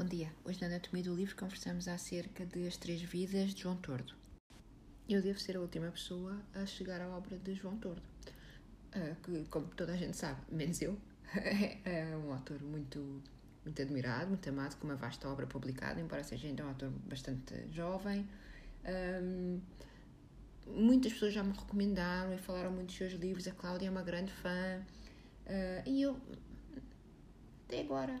Bom dia. Hoje na Anatomia do Livro conversamos acerca de As Três Vidas de João Tordo. Eu devo ser a última pessoa a chegar à obra de João Tordo, que, como toda a gente sabe, menos eu, é um autor muito, muito admirado, muito amado, com uma vasta obra publicada, embora seja ainda um autor bastante jovem. Um, muitas pessoas já me recomendaram e falaram muito dos seus livros. A Cláudia é uma grande fã. Uh, e eu, até agora,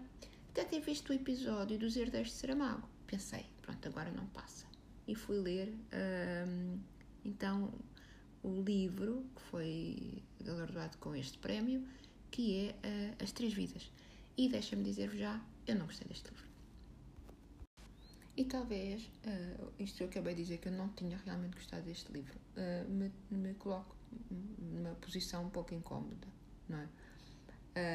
até ter visto o episódio dos Herdeiros de Saramago, pensei, pronto, agora não passa. E fui ler, um, então, o livro que foi galardoado com este prémio, que é uh, As Três Vidas. E deixa-me dizer-vos já, eu não gostei deste livro. E talvez, uh, isto que eu acabei de dizer que eu não tinha realmente gostado deste livro, uh, me, me coloco numa posição um pouco incómoda, não é?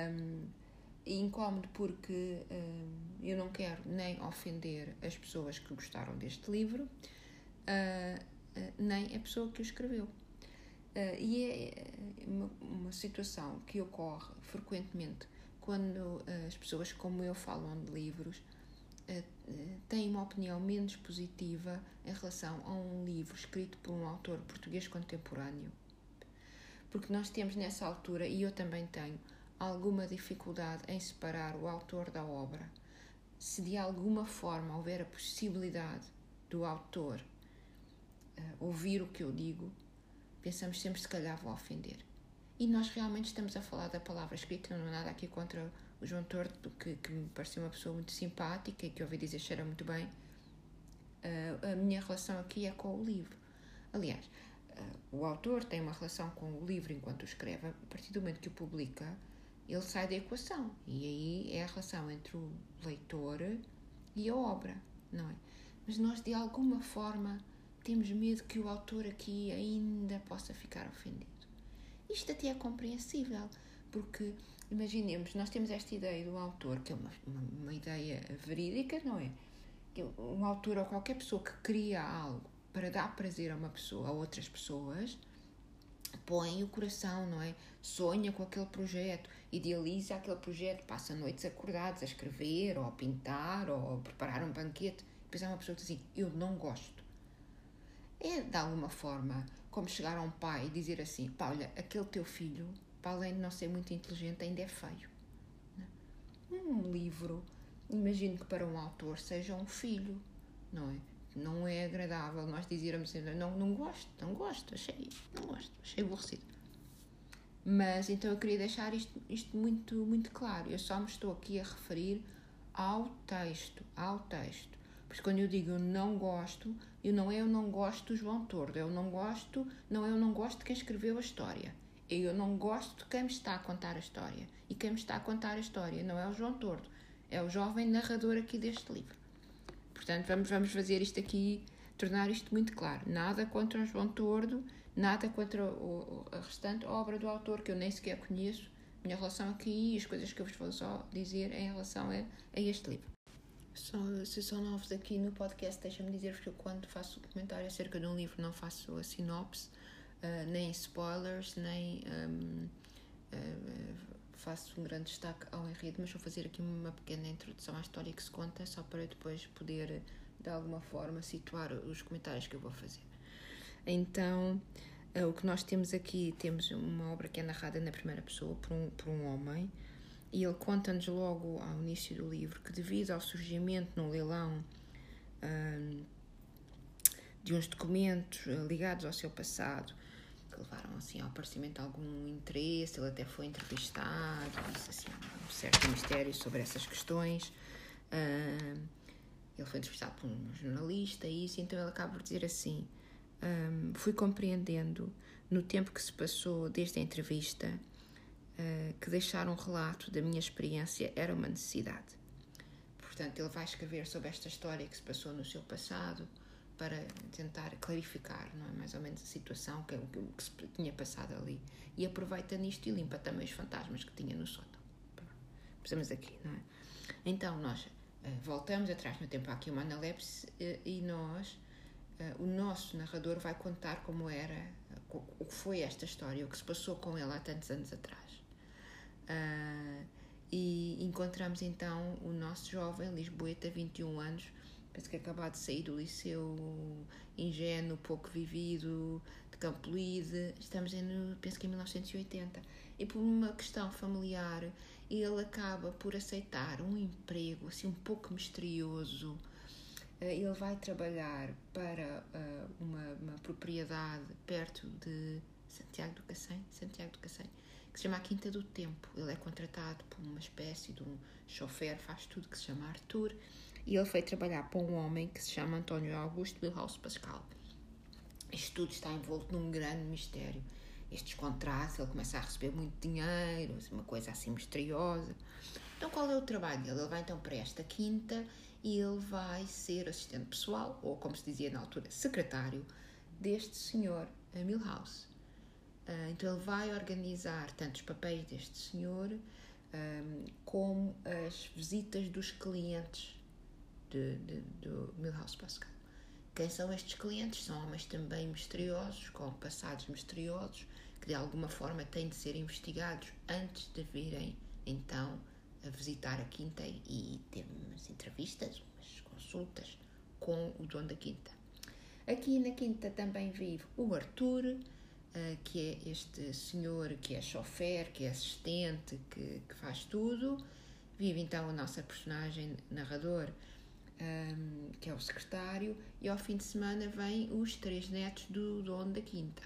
Um, incómodo porque um, eu não quero nem ofender as pessoas que gostaram deste livro, uh, uh, nem a pessoa que o escreveu. Uh, e é uma, uma, situação que ocorre frequentemente quando as pessoas como eu falam de livros têm uma opinião menos positiva em relação a um livro escrito por um autor português contemporâneo. Porque nós temos nessa altura, e eu também tenho, alguma dificuldade em separar o autor da obra, se de alguma forma houver a possibilidade do autor uh, ouvir o que eu digo, pensamos sempre se calhar vou ofender. E nós realmente estamos a falar da palavra escrita, não há nada aqui contra o João Torto, que, que me pareceu uma pessoa muito simpática e que ouvi dizer cheira muito bem. Uh, a minha relação aqui é com o livro. Aliás, uh, o autor tem uma relação com o livro enquanto o escreve, a partir do momento que o publica, ele sai da equação. E aí é a relação entre o leitor e a obra, não é? Mas nós, de alguma forma, temos medo que o autor aqui ainda possa ficar ofendido. Isto até é compreensível, porque imaginemos, nós temos esta ideia do autor, que é uma, uma, uma ideia verídica, não é? Que um autor ou qualquer pessoa que cria algo para dar prazer a uma pessoa, a outras pessoas, põe o coração, não é? Sonha com aquele projeto, idealiza aquele projeto, passa noites acordados a escrever, ou a pintar, ou a preparar um banquete. Depois há uma pessoa que diz assim: Eu não gosto. É de alguma forma como chegar a um pai e dizer assim: Pá, olha, aquele teu filho, para além de não ser muito inteligente, ainda é feio. É? Um livro, imagino que para um autor seja um filho, não é? Não é agradável nós dizermos assim, não, não gosto, não gosto, achei, não gosto, achei aborrecido. Mas então eu queria deixar isto, isto muito, muito claro. Eu só me estou aqui a referir ao texto, ao texto. Porque quando eu digo eu não gosto, eu não é eu não gosto do João Tordo, eu não gosto, não é eu não gosto de quem escreveu a história. É eu não gosto de quem me está a contar a história. E quem me está a contar a história não é o João Tordo, é o jovem narrador aqui deste livro. Portanto, vamos, vamos fazer isto aqui, tornar isto muito claro. Nada contra o João Tordo, nada contra o, a restante obra do autor, que eu nem sequer conheço. Minha relação aqui e as coisas que eu vos vou só dizer em relação a, a este livro. Só, se são novos aqui no podcast, deixa-me dizer-vos que eu, quando faço comentário acerca de um livro, não faço a sinopse, uh, nem spoilers, nem um, uh, faço um grande destaque ao enredo, mas vou fazer aqui uma pequena introdução à história que se conta, só para depois poder, de alguma forma, situar os comentários que eu vou fazer. Então, eh, o que nós temos aqui, temos uma obra que é narrada na primeira pessoa por um, por um homem, e ele conta-nos logo ao início do livro que, devido ao surgimento no leilão um, de uns documentos eh, ligados ao seu passado, que levaram assim ao aparecimento algum interesse, ele até foi entrevistado, disse assim, um certo mistério sobre essas questões. Ele foi entrevistado por um jornalista e isso, então ele acaba por dizer assim: um, fui compreendendo no tempo que se passou desde a entrevista uh, que deixar um relato da minha experiência era uma necessidade. Portanto, ele vai escrever sobre esta história que se passou no seu passado para tentar clarificar, não é? Mais ou menos a situação, que, o que se tinha passado ali. E aproveita nisto e limpa também os fantasmas que tinha no sótão. Precisamos aqui, não é? Então, nós uh, voltamos atrás no tempo, aqui uma analepse uh, e nós, uh, o nosso narrador vai contar como era, o que foi esta história, o que se passou com ele há tantos anos atrás. e encontramos então o nosso jovem Lisboeta, 21 anos, penso que acabado de sair do liceu ingênuo, pouco vivido, de Campo Lide, estamos em, penso que em 1980, e por uma questão familiar ele acaba por aceitar um emprego assim um pouco misterioso, eh, ele vai trabalhar para uh, uma, uma, propriedade perto de Santiago do Cacém, Santiago do Cacém, que se chama a Quinta do Tempo. Ele é contratado por uma espécie de um chofer, faz tudo que se chama Arthur, e ele foi trabalhar para um homem que se chama António Augusto Wilhaus Pascal. Isto tudo está envolto num grande mistério. Estes contratos, ele começa a receber muito dinheiro, uma coisa assim misteriosa. Então, qual é o trabalho dele? Ele vai então para esta quinta e ele vai ser assistente pessoal, ou como se dizia na altura, secretário, deste senhor Milhouse. Uh, então ele vai organizar tanto os papéis deste senhor um, como as visitas dos clientes de, de, do Milhouse Pascal. Quem são estes clientes? São homens também misteriosos, com passados misteriosos, que de alguma forma têm de ser investigados antes de virem então a visitar a quinta e ter umas entrevistas, umas consultas com o dono da quinta. Aqui na quinta também vive o Arthur, uh, que é este senhor que é chofer, que é assistente, que, que faz tudo. Vive então a nossa personagem narrador, um, que é o secretário, e ao fim de semana vêm os três netos do dono da quinta.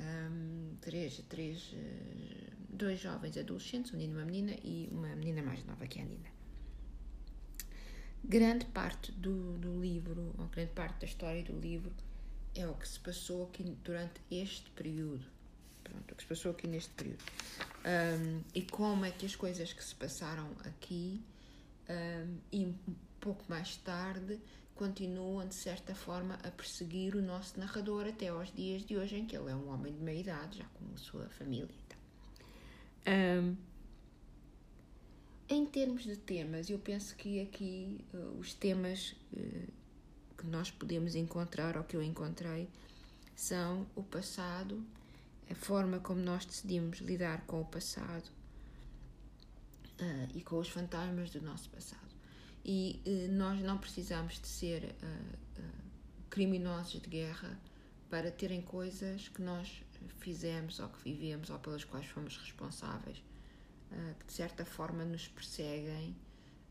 Um, três, três, uh, dois jovens adolescentes, um menino e uma menina, e uma menina mais nova que é a Nina. Grande parte do, do livro, ou grande parte da história do livro, é o que se passou aqui durante este período. Pronto, o que se passou aqui neste período. Um, e como é que as coisas que se passaram aqui um pouco mais tarde continuam, de certa forma, a perseguir o nosso narrador até aos dias de hoje, em que ele é um homem de meia idade, já com a sua família. Então. em termos de temas, eu penso que aqui uh, os temas uh, que nós podemos encontrar ou que eu encontrei são o passado, a forma como nós decidimos lidar com o passado uh, e com os fantasmas do nosso passado. E uh, nós não precisamos de ser uh, criminosos de guerra para terem coisas que nós fizemos ou que vivemos ou pelas quais fomos responsáveis, que de certa forma nos perseguem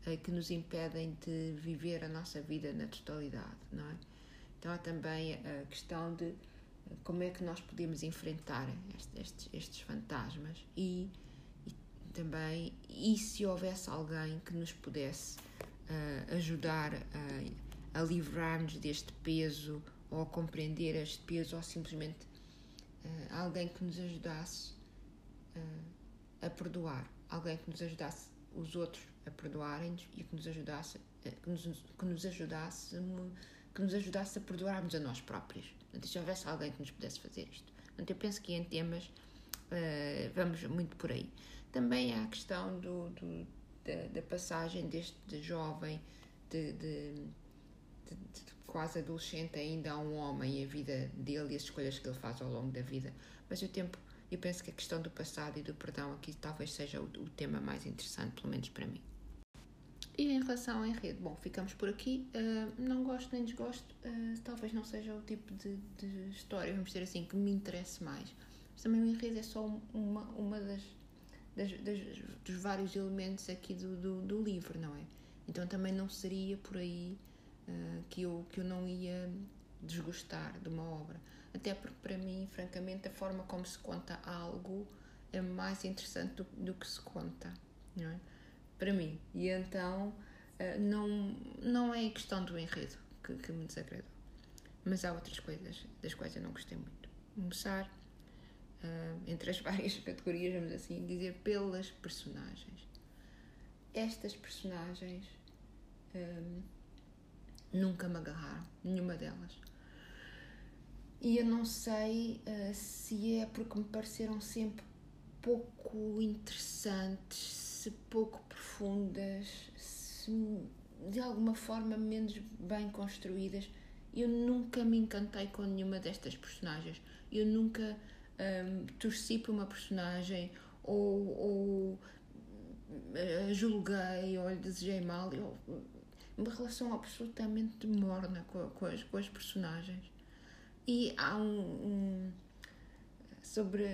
eh, que nos impedem de viver a nossa vida na totalidade, não é? Então há também a questão de como é que nós podemos enfrentar estes, estes fantasmas e, e, também e se houvesse alguém que nos pudesse uh, ajudar a, a livrar-nos deste peso ou a compreender este peso ou simplesmente uh, alguém que nos ajudasse uh, a perdoar, alguém que nos ajudasse os outros a perdoarem-nos e que nos ajudasse, eh, que nos, que nos ajudasse, que nos ajudasse a perdoarmos a nós próprios. Se houvesse alguém que nos pudesse fazer isto. Portanto, eu penso que em temas uh, vamos muito por aí. Também há a questão do, do da, da, passagem deste jovem de, de, de, de, quase adolescente ainda a um homem e a vida dele e as escolhas que ele faz ao longo da vida. Mas o tempo, eu penso que a questão do passado e do perdão aqui talvez seja o, o tema mais interessante, pelo menos para mim. E em relação ao enredo, bom, ficamos por aqui. Uh, não gosto nem desgosto, uh, talvez não seja o tipo de, de, história, vamos dizer assim, que me interesse mais. Mas também o enredo é só uma, uma das, das, das dos vários elementos aqui do, do, do, livro, não é? Então também não seria por aí uh, que, eu, que eu não ia desgostar de uma obra. Até porque, para mim, francamente, a forma como se conta algo é mais interessante do, do que se conta, não é? para mim. E então uh, não, não é questão do enredo que, que, me desagradou. Mas há outras coisas das quais eu não gostei muito. Começar, uh, entre as várias categorias, vamos assim dizer, pelas personagens. Estas personagens um, nunca me agarraram, nenhuma delas. E eu não sei uh, se é porque me pareceram sempre pouco interessantes, se pouco profundas, se de alguma forma menos bem construídas. Eu nunca me encantei com nenhuma destas personagens. Eu nunca um, torci por uma personagem ou, ou uh, julguei ou lhe desejei mal. Eu, uma relação absolutamente morna com, com, as, com as personagens. E há um, um sobre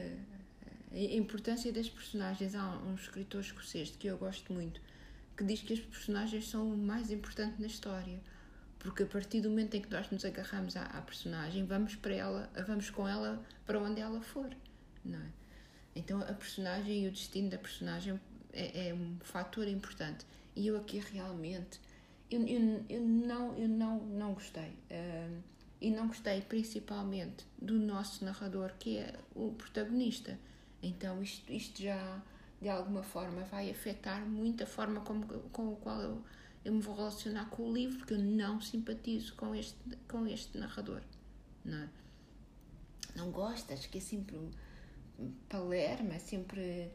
a importância das personagens. Há um escritor escocês que eu gosto muito que diz que as personagens são o mais importante na história. Porque a partir do momento em que nós nos agarramos à, à personagem, vamos para ela, vamos com ela para onde ela for, não é? Então a personagem e o destino da personagem é, é um fator importante. E eu aqui realmente eu, eu, eu não eu não não gostei. Uh, e não gostei principalmente do nosso narrador, que é o protagonista. Então isto, isto já de alguma forma vai afetar muito a forma como, com a qual eu, eu me vou relacionar com o livro, porque eu não simpatizo com este, com este narrador. Não, é? não gosto, acho que é sempre palerma, é sempre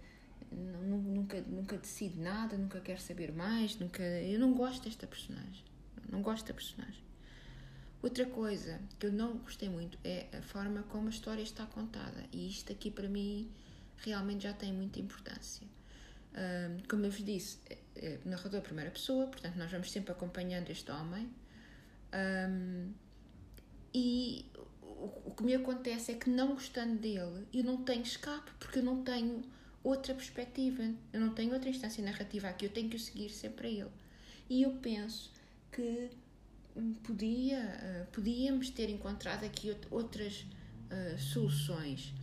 nunca, nunca decide nada, nunca quer saber mais, nunca, eu não gosto desta personagem. Não gosto da personagem. Outra coisa que eu não gostei muito é a forma como a história está contada. E isto aqui para mim realmente já tem muita importância. Como eu vos disse, narrador primeira pessoa, portanto nós vamos sempre acompanhando este homem. Um, e o, que me acontece é que não gostando dele, eu não tenho escape, porque eu não tenho outra perspectiva, eu não tenho outra instância narrativa aqui, eu tenho que o seguir sempre a ele. E eu penso que podia, uh, podíamos ter encontrado aqui outras uh, soluções.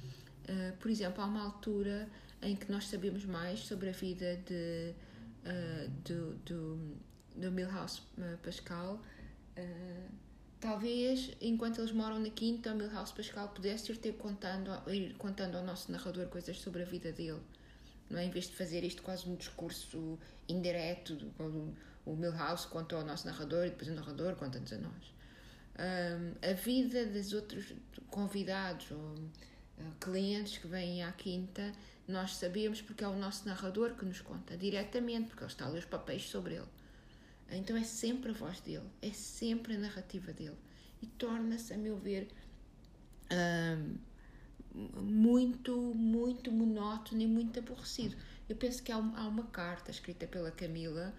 Uh, por exemplo, há uma altura em que nós sabemos mais sobre a vida de, do, do, do Milhouse Pascal. talvez, enquanto eles moram na quinta, o Milhouse Pascal pudesse ir ter contando, ir contando ao nosso narrador coisas sobre a vida dele. Não é? Em vez de fazer isto quase um discurso indireto, o Milhouse conta ao nosso narrador e depois o narrador conta-nos a nós. Um, a vida dos outros convidados ou uh, clientes que vêm à quinta, nós sabemos porque é o nosso narrador que nos conta diretamente, porque ele está a ler os papéis sobre ele. Então é sempre a voz dele, é sempre a narrativa dele. E torna-se, a meu ver, um, muito, muito monótono e muito aborrecido. Eu penso que há, uma carta escrita pela Camila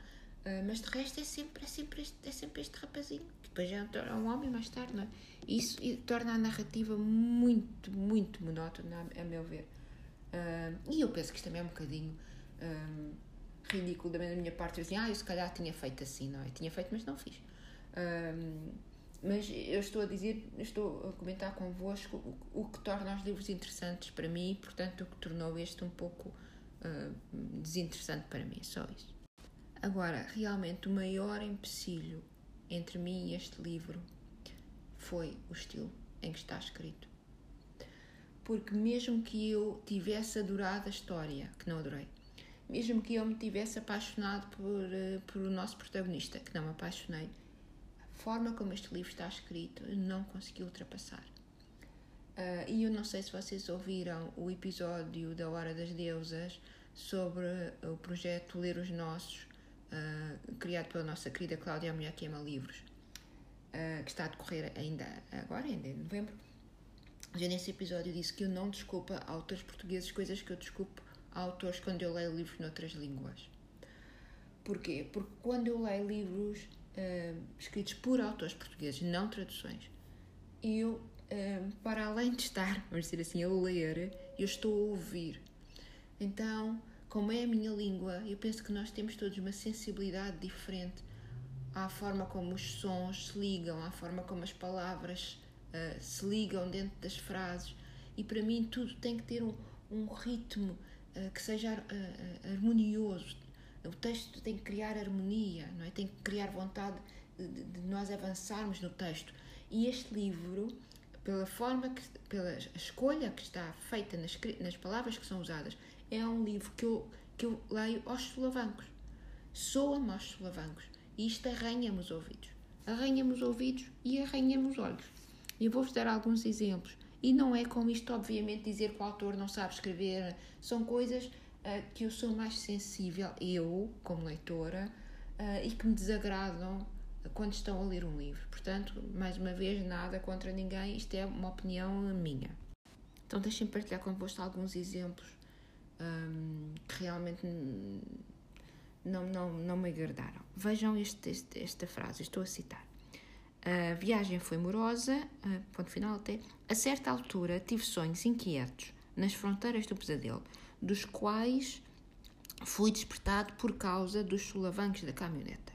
Uh, mas de resto é sempre, é, sempre este, é sempre este rapazinho, que depois já é um homem mais tarde, não é? Isso torna a narrativa muito, muito monótona, a meu ver. E eu penso que isto também é um bocadinho ridículo da minha parte. Eu dizia, ah, eu se calhar tinha feito assim, não é? Tinha feito, mas não fiz. Mas eu estou a dizer, estou a comentar convosco o, o que torna os livros interessantes para mim e, portanto, o que tornou este um pouco uh, desinteressante para mim, só isso. Agora, realmente, o maior empecilho entre mim e este livro foi o estilo em que está escrito. Porque, mesmo que eu tivesse adorado a história, que não adorei, mesmo que eu me tivesse apaixonado por, eh, por o nosso protagonista, que não me apaixonei, a forma como este livro está escrito não consegui ultrapassar. Uh, e eu não sei se vocês ouviram o episódio da Hora das Deusas sobre o projeto Ler os Nossos, uh, criado pela nossa querida Cláudia, mulher que ama livros, uh, que está a decorrer ainda agora, ainda em novembro. Já nesse episódio disse que eu não desculpo a autores portugueses coisas que eu desculpo a autores quando eu leio livros noutras línguas. Porquê? Porque quando eu leio livros uh, escritos por autores portugueses, não traduções, eu, para além de estar, vamos dizer assim, a ler, eu estou a ouvir. Então, como é a minha língua, eu penso que nós temos todos uma sensibilidade diferente à forma como os sons se ligam, à forma como as palavras uh, se ligam dentro das frases. E para mim tudo tem que ter um, um ritmo uh, que seja uh, harmonioso. O texto tem que criar harmonia, não é? Tem que criar vontade de, de nós avançarmos no texto. E este livro, pela forma que, pela escolha que está feita nas, nas palavras que são usadas, é um livro que eu, que eu leio aos solavancos. Soa-me aos solavancos. E isto arranha-me os ouvidos. Arranha-me os ouvidos e arranha-me os olhos. Eu vou-vos dar alguns exemplos. E não é com isto, obviamente, dizer que o autor não sabe escrever. São coisas uh, que eu sou mais sensível, eu, como leitora, uh, e que me desagradam quando estão a ler um livro. Portanto, mais uma vez, nada contra ninguém, isto é uma opinião minha. Então, deixem-me partilhar convosco alguns exemplos um, que realmente não, não, não me agradaram. Vejam este, este, esta frase, estou a citar. A viagem foi morosa, ponto final até. A certa altura tive sonhos inquietos nas fronteiras do pesadelo, dos quais fui despertado por causa dos solavancos da caminhoneta.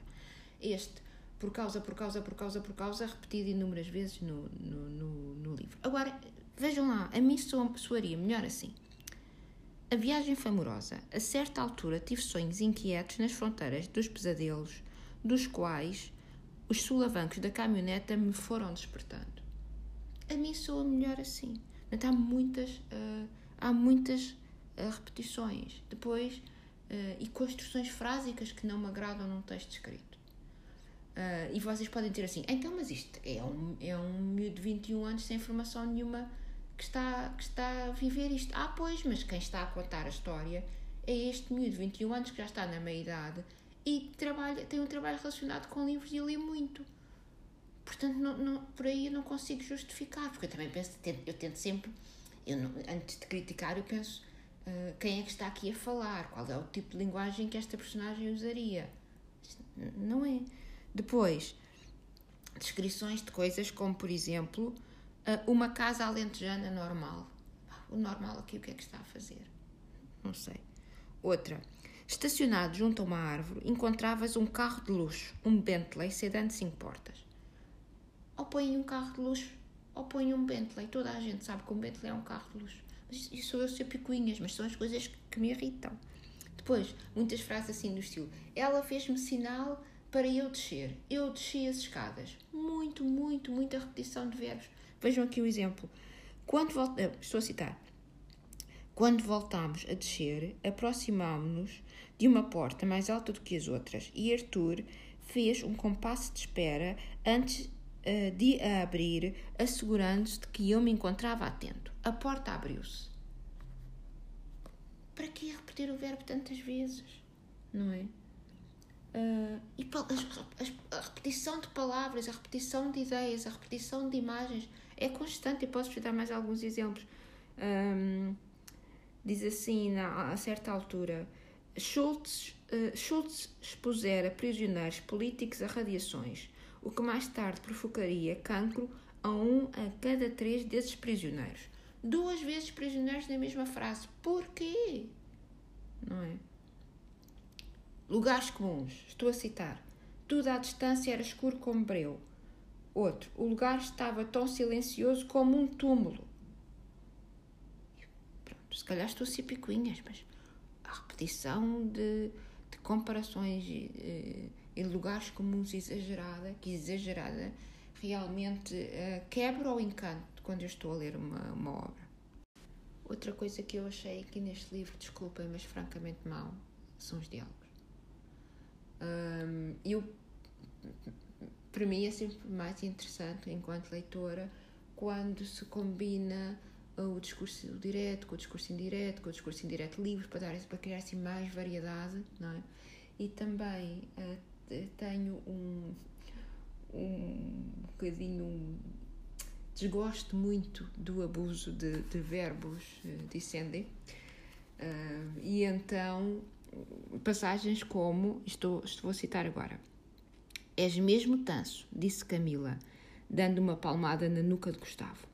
Este, por causa, por causa, por causa, por causa, repetido inúmeras vezes no, no, no, no livro. Agora, vejam lá, a mim soaria melhor assim. A viagem foi amorosa. A certa altura tive sonhos inquietos nas fronteiras dos pesadelos, dos quais os solavancos da caminhoneta me foram despertando. A mim soa melhor assim. Há muitas, uh, há muitas uh, repetições. Depois, uh, e construções frásicas que não me agradam num texto escrito. e vocês podem ter assim, então, mas isto é um, é um miúdo de 21 anos sem formação nenhuma que está, que está a viver isto. Ah, pois, mas quem está a contar a história é este miúdo de 21 anos que já está na meia-idade e trabalha, tem um trabalho relacionado com livros e lê muito. Portanto, não, não, por aí eu não consigo justificar, porque eu também penso, eu tento sempre, eu não, antes de criticar, eu penso uh, quem é que está aqui a falar, qual é o tipo de linguagem que esta personagem usaria. Não é. Depois, descrições de coisas como, por exemplo, uma casa alentejana normal. O normal aqui, o que é que está a fazer? Não sei. Outra. Estacionado junto a uma árvore, encontravas um carro de luxo, um Bentley sedã de cinco portas. Ou põe um carro de luxo, ou põe um Bentley. Toda a gente sabe que um Bentley é um carro de luxo. Mas isso sou eu ser picuinhas, mas são as coisas que me irritam. Depois, muitas frases assim do estilo. Ela fez-me sinal para eu descer. Eu desci as escadas. Muito, muito, muita repetição de verbos. Vejam aqui o exemplo. Quando. Eh, estou a citar. Quando voltámos a descer, aproximámos-nos de uma porta mais alta do que as outras e Arthur fez um compasso de espera antes uh, de a abrir, assegurando-se de que eu me encontrava atento. A porta abriu-se. Para que repetir o verbo tantas vezes? Não é? Uh, e a, a, a repetição de palavras, a repetição de ideias, a repetição de imagens é constante. Eu posso te dar mais alguns exemplos. Um, diz assim, na, a certa altura, Schultz, uh, Schultz expusera prisioneiros políticos a radiações, o que mais tarde provocaria cancro a um a cada três desses prisioneiros. Duas vezes prisioneiros na mesma frase. Porquê? Não é? Lugares comuns. Estou a citar. Tudo à distância era escuro como breu. Outro, o lugar estava tão silencioso como um túmulo. Pronto, se calhar estou a ser picuinhas, mas a repetição de, de comparações e, e, lugares comuns exagerada, que exagerada, realmente uh, quebra o encanto quando eu estou a ler uma, uma obra. Outra coisa que eu achei aqui neste livro, desculpem, mas francamente mau, são os diálogos. Um, eu para mim é sempre mais interessante, enquanto leitora, quando se combina o discurso direto com o discurso indireto, com o discurso indireto livre, para, dar, para criar assim mais variedade, não é? E também uh, tenho um, um bocadinho um, desgosto muito do abuso de, de verbos uh, dicendem uh, e então passagens como, estou, estou a citar agora, És mesmo tanso, disse Camila, dando uma palmada na nuca de Gustavo.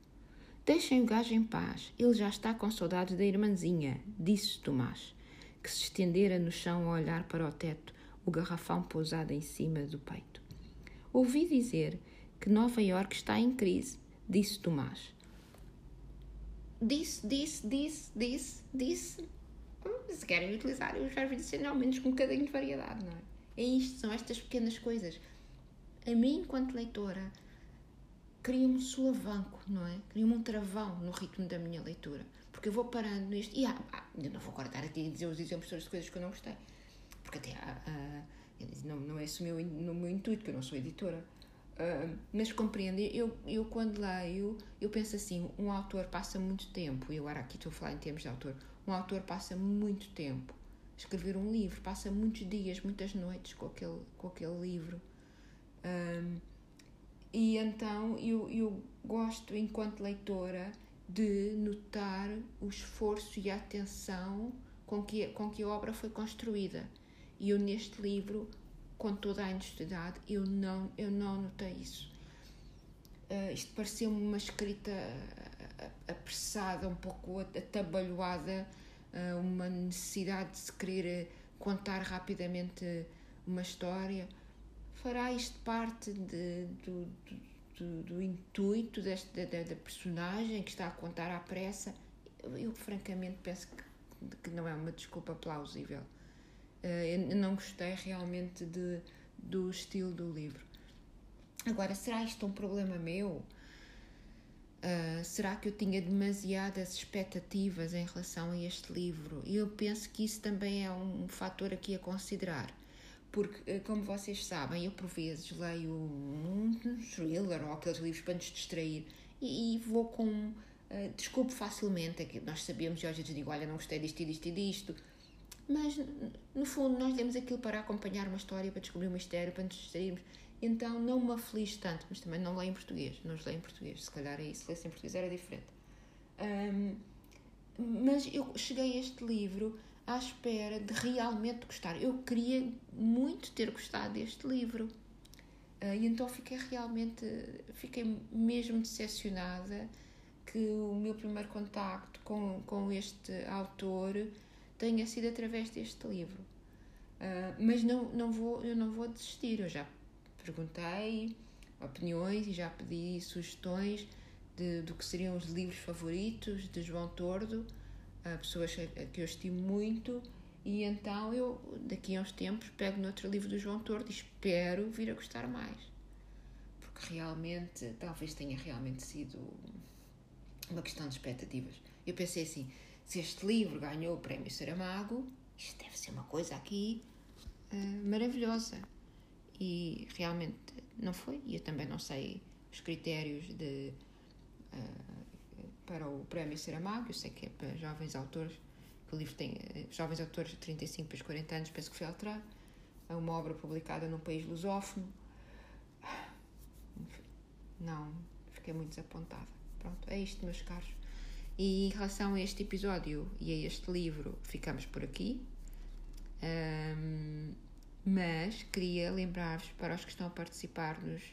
Deixem o gajo em paz, ele já está com saudades da irmãzinha, disse Tomás, que se estendera no chão a olhar para o teto, o garrafão pousado em cima do peito. Ouvi dizer que Nova York está em crise, disse Tomás. Disse, disse, disse, disse, disse. Hum, se querem utilizar os verbos dizer, ao menos com um bocadinho de variedade, não é? É isto, são estas pequenas coisas. A mim, enquanto leitora, cria-me um solavanco, não é? Cria-me um travão no ritmo da minha leitura. Porque eu vou parando nisto. E ah, ah, eu não vou agora estar aqui a dizer os exemplos de coisas que eu não gostei. Porque até ah, ah, não, não é esse o meu, no meu intuito, que eu não sou editora. Uh, mas compreendo, eu, eu quando leio, eu penso assim: um autor passa muito tempo, e agora aqui estou a falar em termos de autor, um autor passa muito tempo escrever um livro, passa muitos dias, muitas noites com aquele, com aquele livro. Um, e então eu, eu gosto, enquanto leitora, de notar o esforço e a atenção com que, com que a obra foi construída. E eu neste livro, com toda a honestidade, eu não, eu não notei isso. Uh, isto pareceu-me uma escrita apressada, um pouco atabalhoada, uh, uma necessidade de se querer contar rapidamente uma história. Fará isto parte de, do, do, do, intuito desta, da, da, personagem que está a contar à pressa? Eu, eu francamente penso que, que, não é uma desculpa plausível. Uh, eu não gostei realmente de, do estilo do livro. Agora, será isto um problema meu? Uh, será que eu tinha demasiadas expectativas em relação a este livro? E eu penso que isso também é um fator aqui a considerar. Porque, ah, como vocês sabem, eu por vezes leio um thriller ou aqueles livros para nos distrair e, e vou com. Uh, desculpo facilmente, é que nós sabemos e às vezes digo: Olha, não gostei disto e disto e disto. Mas, no fundo, nós lemos aquilo para acompanhar uma história, para descobrir um mistério, para nos distrairmos. Então não me aflige tanto, mas também não leio em português, não os leio em português, se calhar é isso, se lesse em português era diferente. Um, mas eu cheguei a este livro à espera de realmente gostar. Eu queria muito ter gostado deste livro. Uh, e então fiquei realmente, fiquei mesmo decepcionada que o meu primeiro contacto com, com este autor tenha sido através deste livro. Uh, mas não, não vou, eu não vou desistir, eu já perguntei opiniões e já pedi sugestões de, do que seriam os livros favoritos de João Tordo, a pessoas que eu estimo muito, e então eu, daqui a uns tempos, pego no outro livro do João Tordo e espero vir a gostar mais. Porque realmente, talvez tenha realmente sido uma questão de expectativas. Eu pensei assim: se este livro ganhou o prémio Saramago, isto deve ser uma coisa aqui uh, maravilhosa e realmente não foi. E eu também não sei os critérios de, uh, para o prémio Saramago, eu sei que é para jovens autores, que o livro tem uh, jovens autores de 35 para 40 anos, penso que foi alterado. É uma obra publicada num país lusófono. Não, fiquei muito desapontada. Pronto, é isto, meus caros. E em relação a este episódio e a este livro, ficamos por aqui. Um, mas queria lembrar-vos para os que estão a participar nos,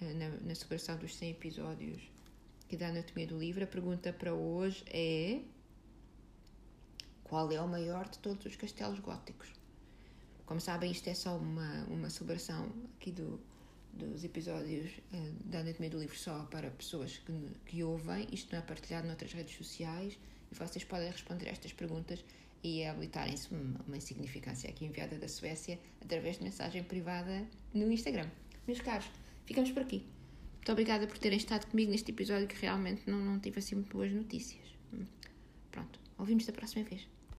eh, na, na celebração dos 100 episódios que da Anatomia do Livro, a pergunta para hoje é qual é o maior de todos os castelos góticos? Como sabem, isto é só uma, uma celebração aqui do, dos episódios uh, da Anatomia do Livro só para pessoas que, que ouvem. Isto não é partilhado noutras redes sociais e vocês podem responder estas perguntas e habilitarem-se uma, uma insignificância aqui enviada da Suécia através de mensagem privada no Instagram. Meus caros, ficamos por aqui. Muito obrigada por terem estado comigo neste episódio que realmente não, não tive assim muito boas notícias. Pronto, ouvimos da próxima vez.